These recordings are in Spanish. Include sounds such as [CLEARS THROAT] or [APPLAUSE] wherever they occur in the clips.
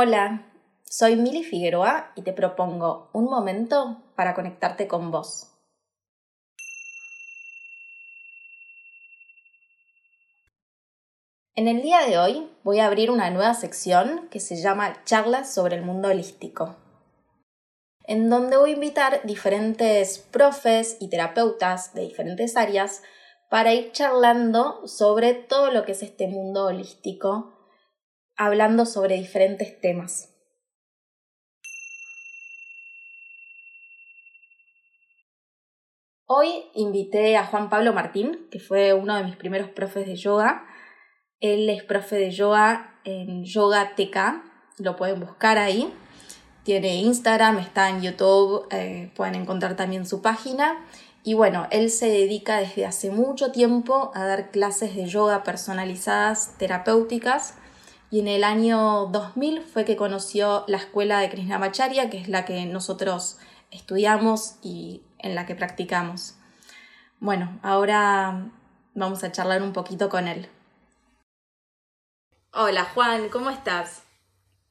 Hola, soy Mili Figueroa y te propongo un momento para conectarte con vos. En el día de hoy voy a abrir una nueva sección que se llama Charlas sobre el mundo holístico, en donde voy a invitar diferentes profes y terapeutas de diferentes áreas para ir charlando sobre todo lo que es este mundo holístico hablando sobre diferentes temas. Hoy invité a Juan Pablo Martín, que fue uno de mis primeros profes de yoga. Él es profe de yoga en Yoga TK, lo pueden buscar ahí. Tiene Instagram, está en YouTube, eh, pueden encontrar también su página. Y bueno, él se dedica desde hace mucho tiempo a dar clases de yoga personalizadas, terapéuticas, y en el año 2000 fue que conoció la escuela de Krishnamacharya, que es la que nosotros estudiamos y en la que practicamos. Bueno, ahora vamos a charlar un poquito con él. Hola Juan, ¿cómo estás?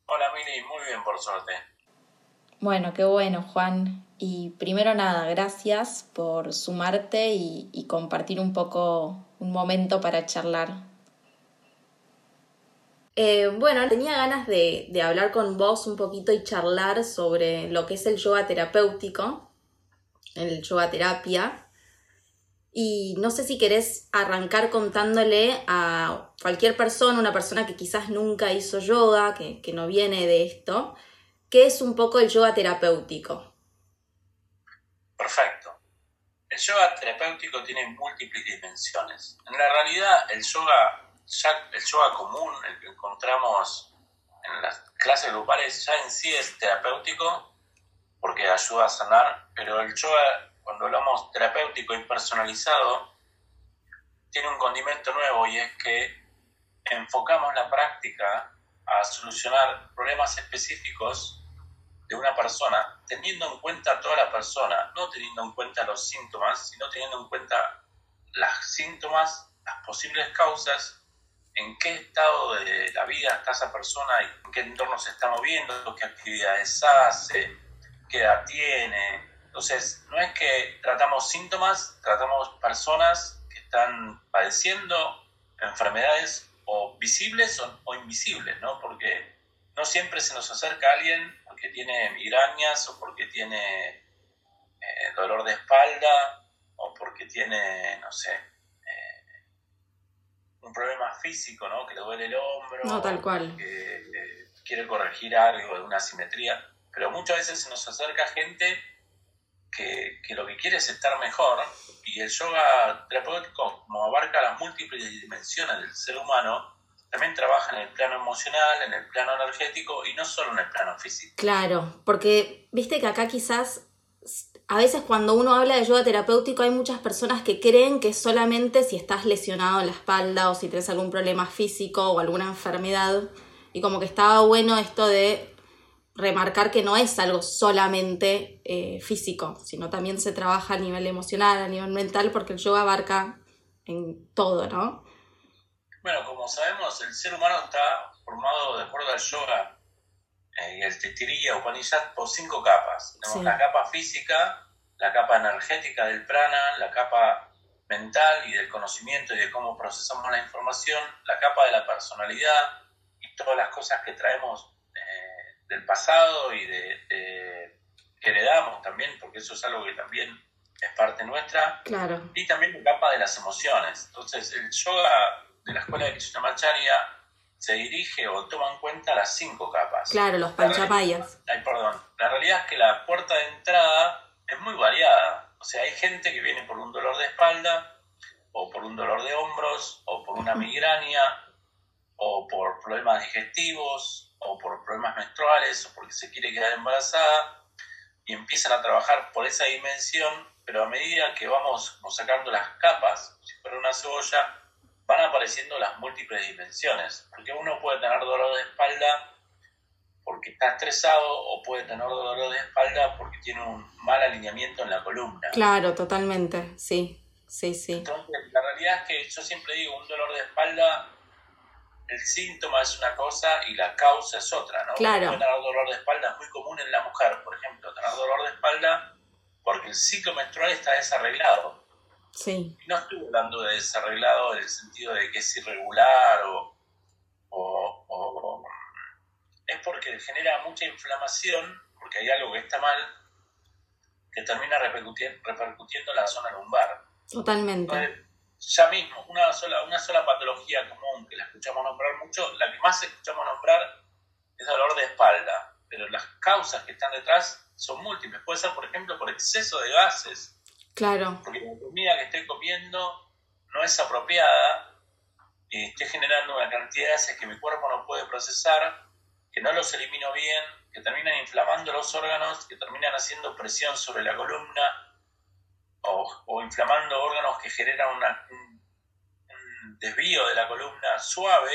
Hola Mili, muy bien por suerte. Bueno, qué bueno Juan. Y primero nada, gracias por sumarte y, y compartir un poco un momento para charlar. Eh, bueno, tenía ganas de, hablar con vos un poquito y charlar sobre lo que es el yoga terapéutico, el yoga terapia. Y no sé si querés arrancar contándole a cualquier persona, una persona que quizás nunca hizo yoga, que, que no viene de esto, qué es un poco el yoga terapéutico. Perfecto. El yoga terapéutico tiene múltiples dimensiones. En la realidad, el yoga el yoga común, el que encontramos en las clases grupales, ya en sí es terapéutico porque ayuda a sanar, pero el yoga, cuando hablamos terapéutico y personalizado, tiene un condimento nuevo y es que enfocamos la práctica a solucionar problemas específicos de una persona, teniendo en cuenta a toda la persona, no teniendo en cuenta los síntomas, sino teniendo en cuenta las síntomas, las posibles causas en qué estado de la vida está esa persona en qué entorno se está moviendo, qué actividades hace, qué edad tiene. Entonces, no es que tratamos síntomas, tratamos personas que están padeciendo enfermedades o visibles o, invisibles, ¿no? Porque no siempre se nos acerca alguien porque tiene migrañas o porque tiene eh, dolor de espalda o porque tiene, no sé, un problema físico, ¿no? Que le duele el hombro. No, tal cual. Que quiere corregir algo de una simetría. Pero muchas veces se nos acerca gente que, que, lo que quiere es estar mejor. Y el yoga terapéutico, como abarca las múltiples dimensiones del ser humano, también trabaja en el plano emocional, en el plano energético y no solo en el plano físico. Claro, porque viste que acá quizás a veces cuando uno habla de yoga terapéutico hay muchas personas que creen que solamente si estás lesionado en la espalda o si tienes algún problema físico o alguna enfermedad. Y como que estaba bueno esto de remarcar que no es algo solamente eh, físico, sino también se trabaja a nivel emocional, a nivel mental, porque el yoga abarca en todo, ¿no? Bueno, como sabemos, el ser humano está formado de acuerdo al yoga el Titiriya Upanishad por cinco capas. Tenemos la capa física, la capa energética del prana, la capa mental y del conocimiento y de cómo procesamos la información, la capa de la personalidad y todas las cosas que traemos eh, del pasado y de, que heredamos también, porque eso es algo que también es parte nuestra. Claro. Y también la capa de las emociones. Entonces, el yoga de la escuela de Krishnamacharya se dirige o toma en cuenta las cinco capas. Claro, los panchapayas. Ay, perdón. La realidad es que la puerta de entrada es muy variada. O sea, hay gente que viene por un dolor de espalda, o por un dolor de hombros, o por una migraña, o por problemas digestivos, o por problemas menstruales, o porque se quiere quedar embarazada, y empiezan a trabajar por esa dimensión, pero a medida que vamos sacando las capas, si fuera una cebolla, van apareciendo las múltiples dimensiones, porque uno puede tener dolor de espalda porque está estresado o puede tener dolor de espalda porque tiene un mal alineamiento en la columna. Claro, totalmente, sí, sí, sí. Entonces, la realidad es que yo siempre digo, un dolor de espalda el síntoma es una cosa y la causa es otra, ¿no? Claro. Tener dolor de espalda es muy común en la mujer, por ejemplo, tener dolor de espalda porque el ciclo menstrual está desarreglado. Sí. Y no estoy hablando de desarreglado en el sentido de que es irregular o, o, o es porque genera mucha inflamación, porque hay algo que está mal, que termina repercutiendo, repercutiendo en la zona lumbar. Totalmente. Entonces, ya mismo, una sola, una sola patología común que la escuchamos nombrar mucho, la que más escuchamos nombrar es dolor de espalda, pero las causas que están detrás son múltiples. Puede ser, por ejemplo, por exceso de gases, Claro. porque la comida que estoy comiendo no es apropiada y estoy generando una cantidad de gases que mi cuerpo no puede procesar, que no los elimino bien, que terminan inflamando los órganos, que terminan haciendo presión sobre la columna o, o inflamando órganos que generan una- un, un desvío de la columna suave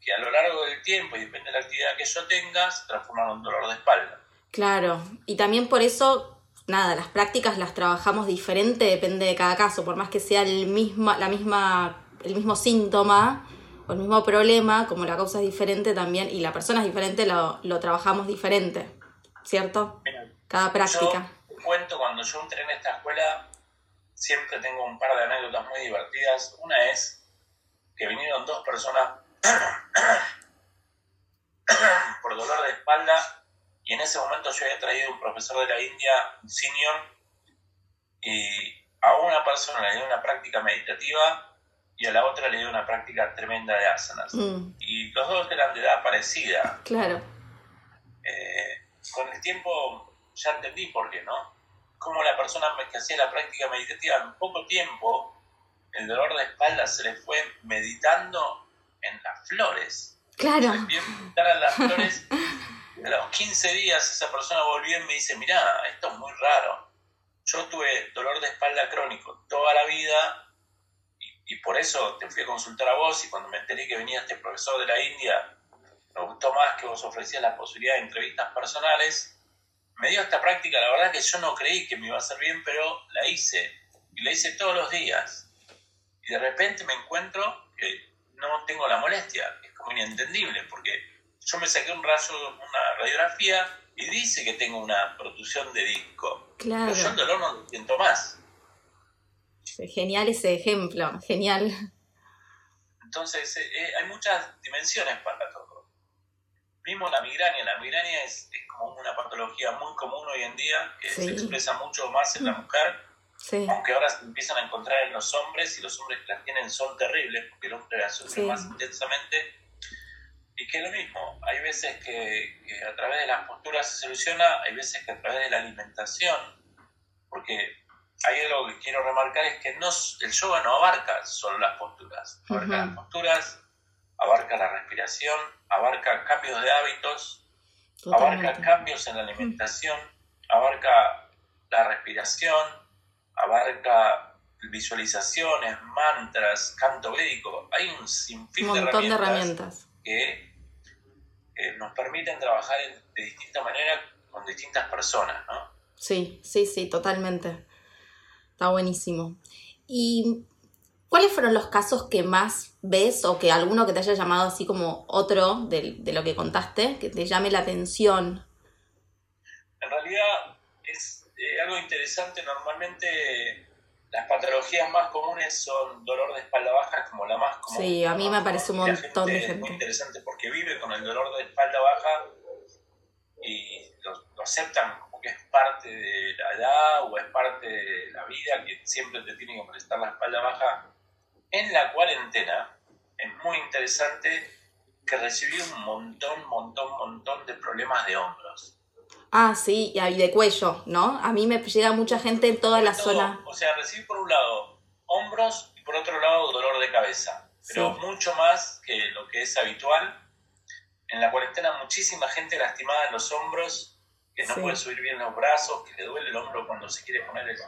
que a lo largo del tiempo y depende de la actividad que yo tenga se transforma en un dolor de espalda. Claro, y también por eso, nada, las prácticas las trabajamos diferente, depende de cada caso, por más que sea el misma, la misma, el mismo síntoma o el mismo problema, como la causa es diferente también y la persona es diferente, lo, lo trabajamos diferente, ¿cierto? Mira, Cada práctica. Yo te cuento, cuando yo entré en esta escuela, siempre tengo un par de anécdotas muy divertidas. Una es que vinieron dos personas [COUGHS] por dolor de espalda y en ese momento yo había traído un profesor de la India, un senior, y a una persona le dio una práctica meditativa y a la otra le dio una práctica tremenda de asanas. Mm, Y los dos eran de edad parecida. claro, Eh, con el tiempo ya entendí por qué, ¿no? Como la persona que hacía la práctica meditativa en poco tiempo, el dolor de espalda se le fue meditando en las flores. claro, Se meditar a las flores. A los 15 días esa persona volvió y me dice, mirá, esto es muy raro. Yo tuve dolor de espalda crónico toda la vida y, y por eso te fui a consultar a vos y cuando me enteré que venía este profesor de la India, me gustó más que vos ofrecías la posibilidad de entrevistas personales. Me dio esta práctica, la verdad que yo no creí que me iba a hacer bien, pero la hice. Y la hice todos los días. Y de repente me encuentro que no tengo la molestia. Es como inentendible, porque yo me saqué un rayo, una radiografía y dice que tengo una protusión de disco. claro. Pero yo el dolor no lo siento más. Genial ese ejemplo, genial. Entonces, eh, eh, hay muchas dimensiones para todo. Mismo la migraña. La migraña es, es como una patología muy común hoy en día, que Sí. se expresa mucho más en la mujer, Sí, aunque ahora se empiezan a encontrar en los hombres y los hombres que las tienen son terribles, porque el hombre las sufre Sí. más intensamente. Y que es lo mismo, hay veces que, que a través de las posturas se soluciona, hay veces que a través de la alimentación, porque hay algo que quiero remarcar, es que no, el yoga no abarca solo las posturas, abarca las posturas, abarca la respiración, abarca cambios de hábitos, abarca cambios en la alimentación, abarca la respiración, abarca visualizaciones, mantras, canto védico. Hay un Un sinfín de montón de herramientas, herramientas. Que eh, nos permiten trabajar en- de distinta manera con distintas personas, ¿no? Sí, sí, sí, totalmente. Está buenísimo. ¿Y cuáles fueron los casos que más ves o que alguno que te haya llamado así como otro de, de lo que contaste, que te llame la atención? En realidad es eh, algo interesante, normalmente las patologías más comunes son dolor de espalda baja como la más común. Sí, a mí me parece un montón de Es gente. muy interesante porque vive con el dolor de espalda baja y lo, lo aceptan como que es parte de la edad o es parte de la vida, que siempre te tiene que molestar la espalda baja. En la cuarentena es muy interesante que recibí un montón, montón, montón de problemas de hombros. Ah, sí, y de cuello, ¿no? A mí me llega mucha gente en toda la todo, zona. O sea, recibí por un lado hombros y por otro lado dolor de cabeza. Pero Sí. mucho más que lo que es habitual. En la cuarentena muchísima gente lastimada en los hombros, que no Sí. puede subir bien los brazos, que le duele el hombro cuando se quiere poner el-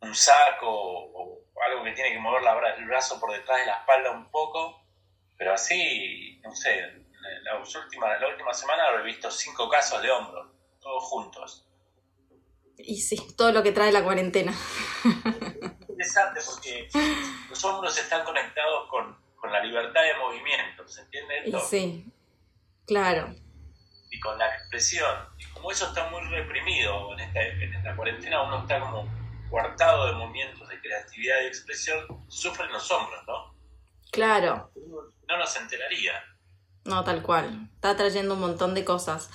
un, saco o, o algo que tiene que mover la el brazo por detrás de la espalda un poco. Pero así, no sé, la, última, la última semana habré visto cinco casos de hombros, todos juntos. Y sí, todo lo que trae la cuarentena. interesante porque los hombros están conectados con con la libertad de movimiento, ¿se entiende esto? sí, claro. Y con la expresión. Y como eso está muy reprimido en esta, en esta cuarentena, uno está como coartado de movimientos de creatividad y expresión, sufren los hombros, ¿no? Claro. No nos enteraría. No, tal cual. Está trayendo un montón de cosas.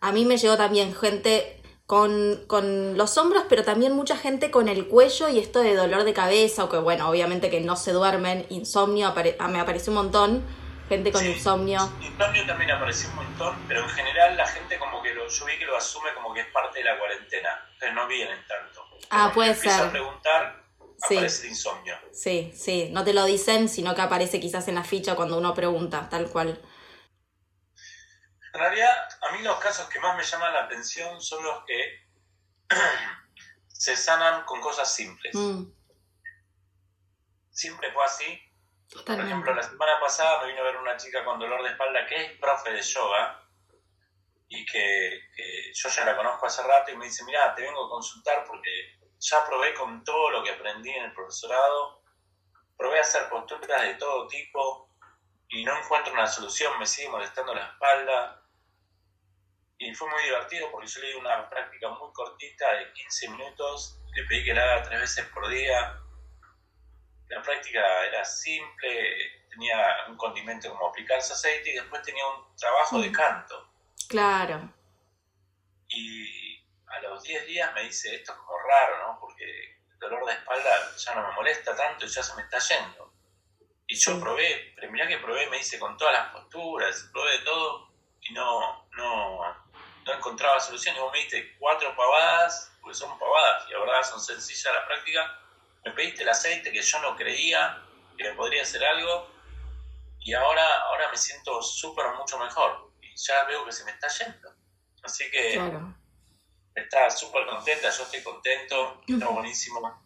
A mí me llegó también gente con, con, los hombros, pero también mucha gente con el cuello y esto de dolor de cabeza, o que bueno, obviamente que no se duermen, insomnio, ah, me apareció un montón, gente con insomnio. Insomnio también apareció un montón, pero en general la gente como que lo, yo vi que lo asume como que es parte de la cuarentena, entonces no vienen tanto. Ah, puede ser. a preguntar, aparece el insomnio. Sí, sí, no te lo dicen, sino que aparece quizás en la ficha cuando uno pregunta, tal cual. En realidad, a mí los casos que más me llaman la atención son los que [CLEARS THROAT] se sanan con cosas simples. Mm. Siempre fue así. Por ejemplo, la semana pasada me vino a ver una chica con dolor de espalda que es profe de yoga y que, yo ya la conozco hace rato y me dice, mira, te vengo a consultar porque ya probé con todo lo que aprendí en el profesorado, probé a hacer posturas de todo tipo y no encuentro una solución, me sigue molestando la espalda, y fue muy divertido porque yo le di una práctica muy cortita de 15 minutos, le pedí que la haga tres veces por día. La práctica era simple, tenía un condimento como aplicarse aceite y después tenía un trabajo de mm. canto. Claro. Y a los 10 días me dice, esto es como raro, ¿no? Porque el dolor de espalda ya no me molesta tanto y ya se me está yendo. Y yo probé, pero mirá que probé, me dice con todas las posturas, probé de todo y no, no, no encontraba solución y vos me diste cuatro pavadas, porque son pavadas y la verdad son sencillas la práctica, me pediste el aceite que yo no creía que me podría hacer algo y ahora, ahora me siento súper mucho mejor y ya veo que se me está yendo. Así que está súper contenta, yo estoy contento, está [LAUGHS] buenísimo.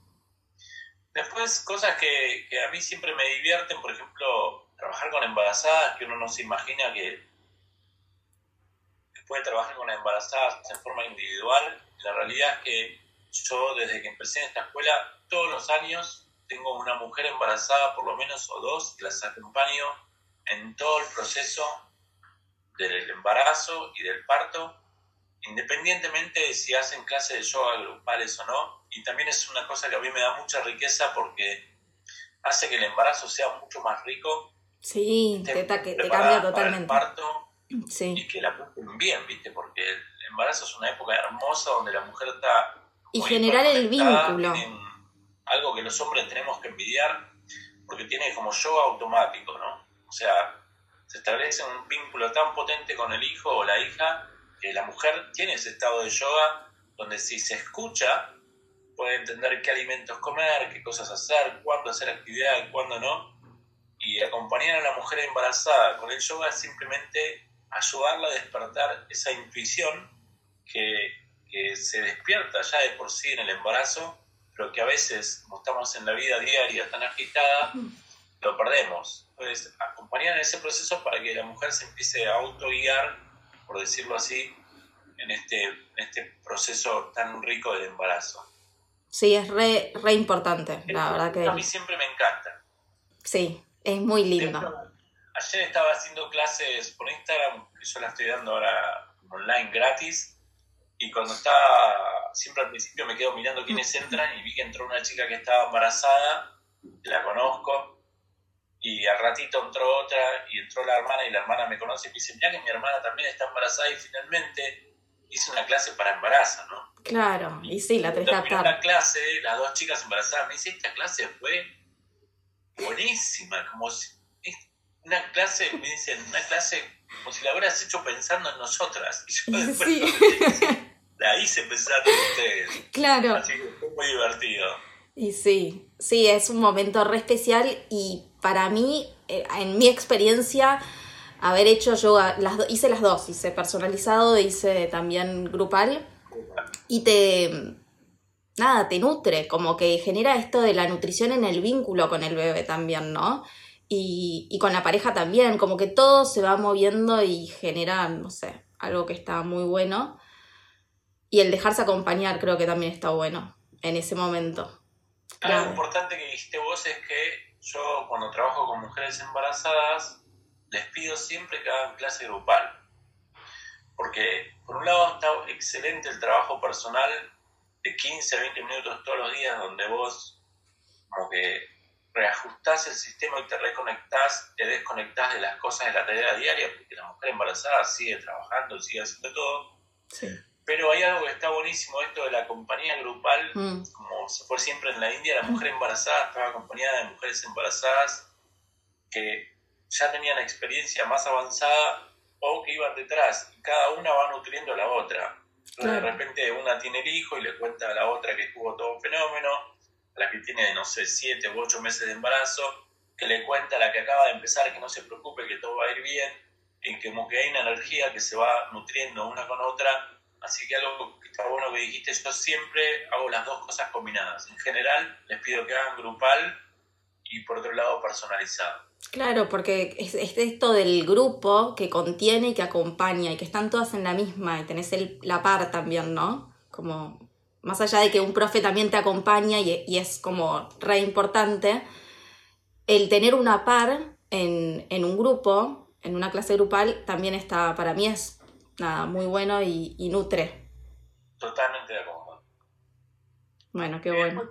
Después, cosas que, que a mí siempre me divierten, por ejemplo, trabajar con embarazadas, que uno no se imagina que puede trabajar con embarazadas en forma individual. La realidad es que yo desde que empecé en esta escuela, todos los años tengo una mujer embarazada, por lo menos o dos, que las acompaño en todo el proceso del embarazo y del parto, independientemente de si hacen clases de yoga grupales o no. Y también es una cosa que a mí me da mucha riqueza porque hace que el embarazo sea mucho más rico. Sí, te, te, cambia totalmente. el parto, y que la pasen bien, ¿viste? Porque el embarazo es una época hermosa donde la mujer está... Y generar el vínculo. Algo que los hombres tenemos que envidiar porque tiene como yoga automático, ¿no? O sea, se establece un vínculo tan potente con el hijo o la hija que la mujer tiene ese estado de yoga donde si se escucha puede entender qué alimentos comer, qué cosas hacer, cuándo hacer actividad, cuándo no. Y acompañar a la mujer embarazada con el yoga es simplemente ayudarla a despertar esa intuición que, se despierta ya de por sí en el embarazo, pero que a veces, como estamos en la vida diaria tan agitada, lo perdemos. Entonces, acompañar en ese proceso para que la mujer se empiece a autoguiar, por decirlo así, en este, en este proceso tan rico del embarazo. Sí, es re, re importante, la verdad que... A mí siempre me encanta. Sí, es muy lindo. Ayer estaba haciendo clases por Instagram, que yo la estoy dando ahora online gratis, y cuando estaba, siempre al principio me quedo mirando quiénes entran y vi que entró una chica que estaba embarazada, la conozco, y al ratito entró otra y entró la hermana y la hermana me conoce y me dice, mira que mi hermana también está embarazada y finalmente hice una clase para embarazo, ¿no? Claro, y sí, la tres tarde. la clase, las dos chicas embarazadas, me dice, esta clase fue buenísima, como si una clase, me dicen, una clase como si la hubieras hecho pensando en nosotras. Y yo después sí. la hice pensando en ustedes. [LAUGHS] Claro. Así que fue muy divertido. Y sí, sí, es un momento re especial y para mí, eh, en mi experiencia, haber hecho yoga, las hice las dos, hice personalizado, hice también grupal y te, nada, te nutre, como que genera esto de la nutrición en el vínculo con el bebé también, ¿no? Y, y, con la pareja también, como que todo se va moviendo y genera, no sé, algo que está muy bueno. Y el dejarse acompañar creo que también está bueno en ese momento. Algo importante que dijiste vos es que yo cuando trabajo con mujeres embarazadas, les pido siempre que hagan clase grupal. Porque por un lado está excelente el trabajo personal de 15 a 20 minutos todos los días donde vos como que reajustás el sistema y te reconectás, te desconectás de las cosas de la tarea diaria, porque la mujer embarazada sigue trabajando, sigue haciendo todo. Pero hay algo que está buenísimo, esto de la compañía grupal, mm. como se fue siempre en la India, la mujer embarazada estaba acompañada de mujeres embarazadas que ya tenían experiencia más avanzada o que iban detrás, y cada una va nutriendo a la otra. De repente una tiene el hijo y le cuenta a la otra que estuvo todo un fenómeno, a la que tiene, no sé, siete u ocho meses de embarazo, que le cuenta a la que acaba de empezar que no se preocupe, que todo va a ir bien, y que como que hay una energía que se va nutriendo una con otra. Así que algo que está bueno que dijiste, yo siempre hago las dos cosas combinadas. En general, les pido que hagan grupal y por otro lado personalizado. Claro, porque es, esto del grupo que contiene y que acompaña y que están todas en la misma y tenés el, la par también, ¿no? Como más allá de que un profe también te acompaña y, es como re importante, el tener una par en, en, un grupo, en una clase grupal, también está, para mí es nada, muy bueno y, y nutre. Totalmente de acuerdo. Bueno, qué bueno.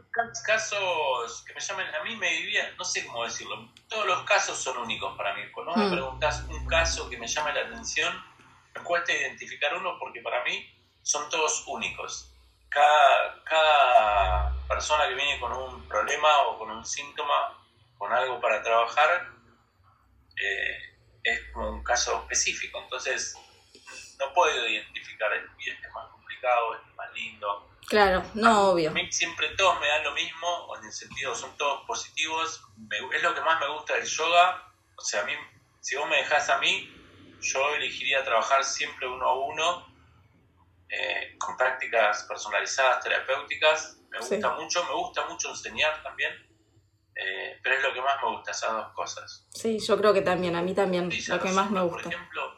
Casos que me llamen, a mí me vivía, no sé cómo decirlo, todos los casos son únicos para mí. Cuando me mm. preguntas un caso que me llame la atención, me cuesta identificar uno porque para mí son todos únicos. Cada, cada persona que viene con un problema o con un síntoma, con algo para trabajar, eh, es como un caso específico. Entonces, no puedo identificar, es más complicado, es más lindo Claro, no obvio. A mí siempre todos me dan lo mismo, en el sentido, son todos positivos. es lo que más me gusta del yoga. O sea, a mí, si vos me dejás a mí, yo elegiría trabajar siempre uno a uno, eh, con prácticas personalizadas, terapéuticas. Me gusta mucho, me gusta mucho enseñar también. Eh, pero es lo que más me gusta, esas dos cosas. Sí, yo creo que también, a mí también, lo que más me gusta. Por ejemplo,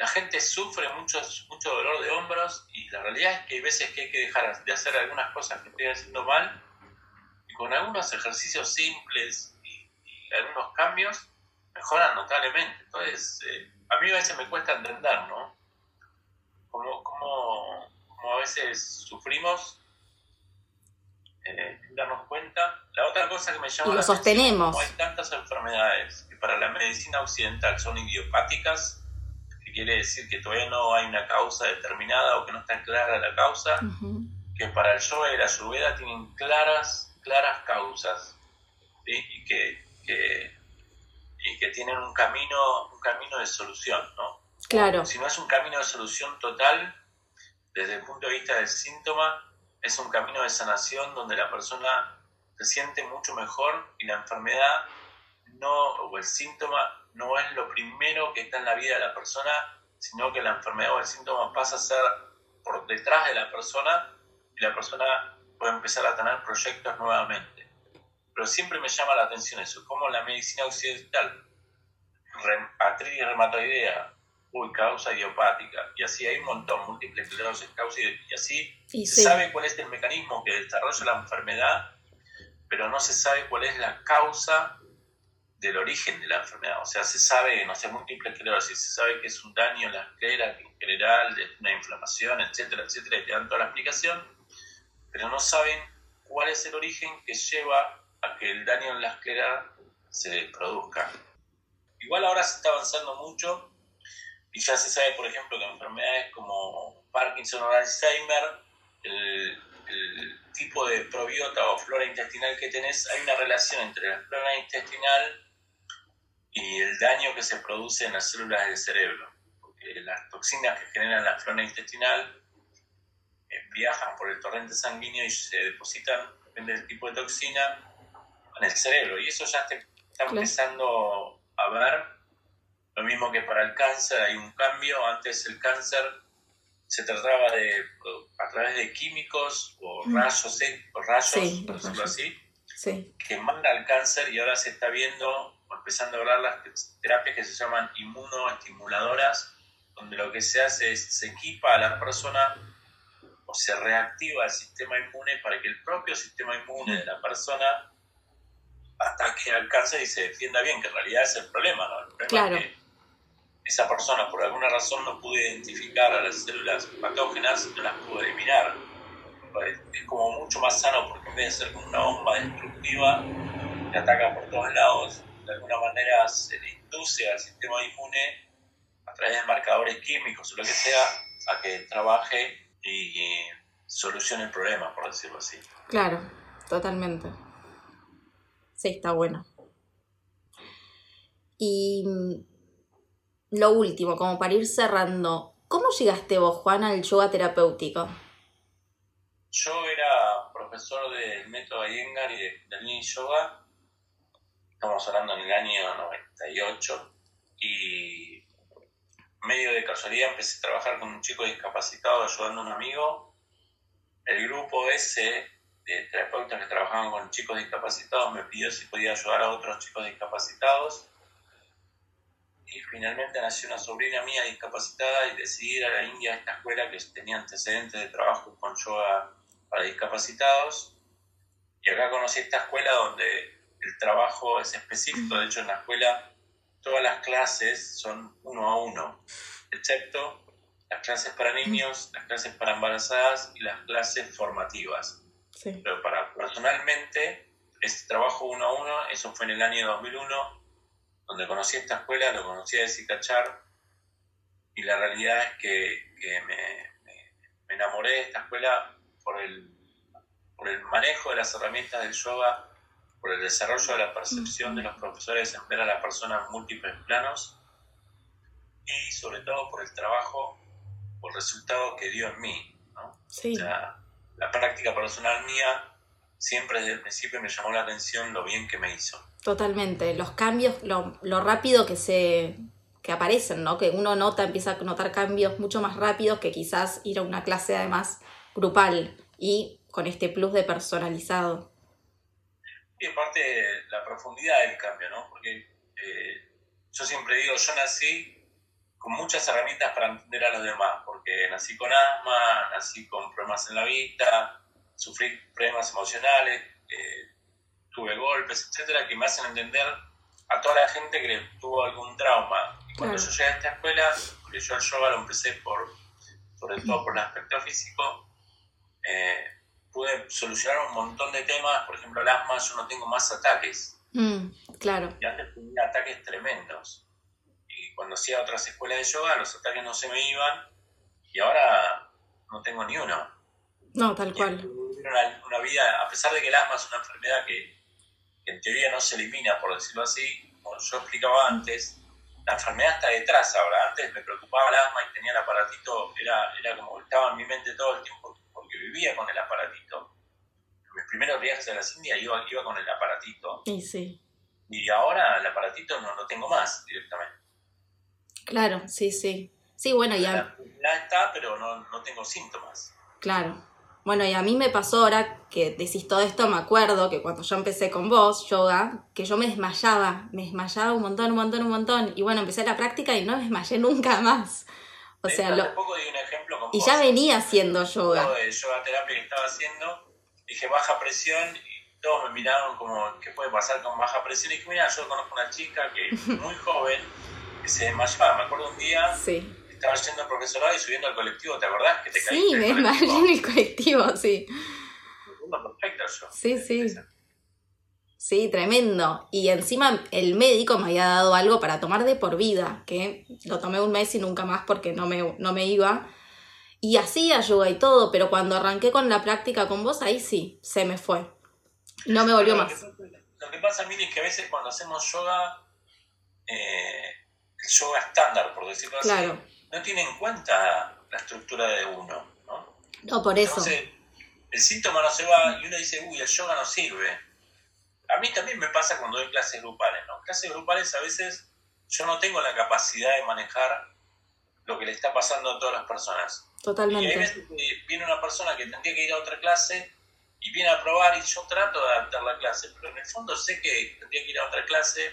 la gente sufre mucho, mucho dolor de hombros y la realidad es que hay veces que hay que dejar de hacer algunas cosas que estoy haciendo mal y con algunos ejercicios simples y, algunos cambios mejoran notablemente. Entonces, eh, a mí a veces me cuesta entender, ¿no? Como, como, a veces sufrimos eh, darnos cuenta. La otra cosa que me llama y lo sostenemos. hay tantas enfermedades que para la medicina occidental son idiopáticas, quiere decir que todavía no hay una causa determinada o que no está clara la causa, que para el yoga y la ayurveda tienen claras, claras causas y, que, y que tienen un camino, un camino de solución, ¿no? Claro. Si no es un camino de solución total, desde el punto de vista del síntoma, es un camino de sanación donde la persona se siente mucho mejor y la enfermedad no, o el síntoma no es lo primero que está en la vida de la persona, sino que la enfermedad o el síntoma pasa a ser por detrás de la persona y la persona puede empezar a tener proyectos nuevamente. Pero siempre me llama la atención eso, como la medicina occidental, artritis reumatoidea, uy, causa idiopática, y así hay un montón, múltiples esclerosis, causa y así se sabe cuál es el mecanismo que desarrolla la enfermedad, pero no se sabe cuál es la causa del origen de la enfermedad. O sea, se sabe, no sé, múltiple esclerosis, se sabe que es un daño en la esclera, en general es una inflamación, etcétera, etcétera, y te dan toda la explicación, pero no saben cuál es el origen que lleva a que el daño en la esclera se produzca. Igual ahora se está avanzando mucho y ya se sabe, por ejemplo, que enfermedades como Parkinson o Alzheimer, el, el tipo de probiota o flora intestinal que tenés, hay una relación entre la flora intestinal y el daño que se produce en las células del cerebro. Porque las toxinas que generan la flora intestinal eh, viajan por el torrente sanguíneo y se depositan, depende del tipo de toxina, en el cerebro. Y eso ya está empezando a ver. Lo mismo que para el cáncer, hay un cambio. Antes el cáncer se trataba de, a través de químicos o mm. rayos, ¿eh? o rayos, por decirlo así, que manda al cáncer y ahora se está viendo empezando a hablar las terapias que se llaman inmunoestimuladoras, donde lo que se hace es se equipa a la persona o se reactiva el sistema inmune para que el propio sistema inmune de la persona hasta que alcance y se defienda bien, que en realidad es el problema, ¿no? El problema es que esa persona por alguna razón no pudo identificar a las células patógenas, no las pudo eliminar. Es como mucho más sano porque en vez de ser como una bomba destructiva que ataca por todos lados, de alguna manera se le induce al sistema inmune a través de marcadores químicos o lo que sea a que trabaje y solucione el problema, por decirlo así. Claro, totalmente. Sí, está bueno. Y mm, lo último, como para ir cerrando, ¿cómo llegaste vos, Juan, al yoga terapéutico? Yo era profesor del método Iyengar y del Yin Yoga. Estamos hablando en el año 98 y medio de casualidad empecé a trabajar con un chico discapacitado ayudando a un amigo. El grupo ese de terapeutas que trabajaban con chicos discapacitados me pidió si podía ayudar a otros chicos discapacitados. Y finalmente nació una sobrina mía discapacitada y decidí ir a la India a esta escuela que tenía antecedentes de trabajo con yoga para discapacitados. Y acá conocí esta escuela donde el trabajo es específico. De hecho, en la escuela todas las clases son uno a uno, excepto las clases para niños, las clases para embarazadas y las clases formativas. Pero para personalmente, este trabajo uno a uno, eso fue en el año 2001, donde conocí esta escuela, lo conocí a Cachar, y la realidad es que, que me, me, enamoré de esta escuela por el, por el manejo de las herramientas del yoga, por el desarrollo de la percepción de los profesores en ver a la persona en múltiples planos, y sobre todo por el trabajo, por el resultado que dio en mí. ¿no? Sí la práctica personal mía siempre desde el principio me llamó la atención lo bien que me hizo. Totalmente, los cambios, lo, lo rápido que se que aparecen, ¿no? Que uno nota, empieza a notar cambios mucho más rápidos que quizás ir a una clase además grupal y con este plus de personalizado. Y aparte la profundidad del cambio, ¿no? Porque eh, yo siempre digo, yo nací con muchas herramientas para entender a los demás, porque nací con asma, nací con problemas en la vista, sufrí problemas emocionales, eh, tuve golpes, etcétera, que me hacen entender a toda la gente que tuvo algún trauma. Y cuando yo llegué a esta escuela, porque yo el yoga lo empecé por, sobre todo por el aspecto físico, eh, pude solucionar un montón de temas, por ejemplo, el asma, yo no tengo más ataques. Mm, claro. Y antes tenía ataques tremendos cuando hacía otras escuelas de yoga, los ataques no se me iban y ahora no tengo ni uno. No, tal cual. Una, una, vida, a pesar de que el asma es una enfermedad que, en teoría no se elimina, por decirlo así, como yo explicaba antes, la enfermedad está detrás ahora. Antes me preocupaba el asma y tenía el aparatito, era, era como estaba en mi mente todo el tiempo vivía con el aparatito. Mis primeros viajes a las Indias iba, iba con el aparatito. Y sí. Y ahora el aparatito no lo tengo más directamente. Claro, sí, sí. Sí, bueno, ya. Está, pero no, no tengo síntomas. Claro. Bueno, y a mí me pasó ahora que decís todo esto, me acuerdo que cuando yo empecé con vos, yoga, que yo me desmayaba, me desmayaba un montón, un montón, un montón. Y bueno, empecé la práctica y no me desmayé nunca [LAUGHS] más. O sea, lo... poco di un ejemplo con Y ya venía haciendo yoga. De yoga terapia que estaba haciendo, dije baja presión y todos me miraron como, ¿qué puede pasar con baja presión? Y dije, mira, yo conozco una chica que es [LAUGHS] muy joven se desmayaba. Me acuerdo un día, sí. estaba yendo al profesorado y subiendo al colectivo, ¿te acordás? Que te sí, me desmayé en el colectivo, sí. Perfecto yo. Sí, sí. Sí, tremendo. Y encima el médico me había dado algo para tomar de por vida, que lo tomé un mes y nunca más porque no me, no me iba. Y hacía yoga y todo, pero cuando arranqué con la práctica con vos, ahí sí, se me fue. No me volvió más. Lo que, pasa, mí es que a veces cuando hacemos yoga, eh, el yoga estándar, por decirlo así, no tiene en cuenta la estructura de uno, ¿no? No, por eso. El síntoma no se va y uno dice, uy, el yoga no sirve. A mí también me pasa cuando doy clases grupales, ¿no? Clases grupales a veces yo no tengo la capacidad de manejar lo que le está pasando a todas las personas. Totalmente. Y hay veces que viene una persona que tendría que ir a otra clase y viene a probar y yo trato de adaptar la clase, pero en el fondo sé que tendría que ir a otra clase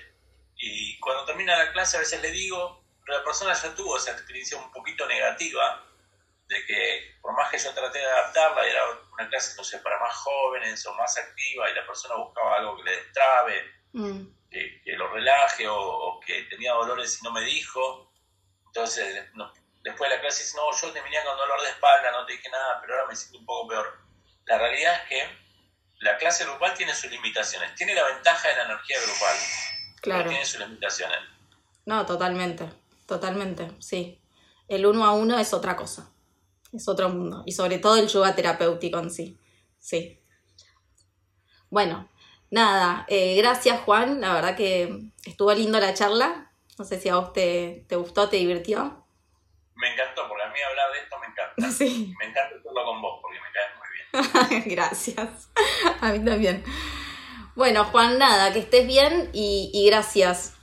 y cuando termina la clase a veces le digo, pero la persona ya tuvo esa experiencia un poquito negativa, de que por más que yo traté de adaptarla, era una clase, sé, para más jóvenes o más activa, y la persona buscaba algo que le destrabe, mm. que, lo relaje o, que tenía dolores y no me dijo. Entonces, después de la clase dice, no, yo te venía con dolor de espalda, no te dije nada, pero ahora me siento un poco peor. La realidad es que la clase grupal tiene sus limitaciones. Tiene la ventaja de la energía grupal, claro. pero tiene sus limitaciones. No, totalmente, totalmente, sí. El uno a uno es otra cosa, es otro mundo. Y sobre todo el yoga terapéutico en sí, sí. Bueno, nada, eh, gracias Juan, la verdad que estuvo lindo la charla. No sé si a vos te, te gustó, te divirtió. Me encantó, porque a mí hablar de esto me encanta. [LAUGHS] Sí. Me encanta hacerlo con vos, porque me caes muy bien. [LAUGHS] gracias. A mí también. Bueno, Juan, nada, que estés bien y, y gracias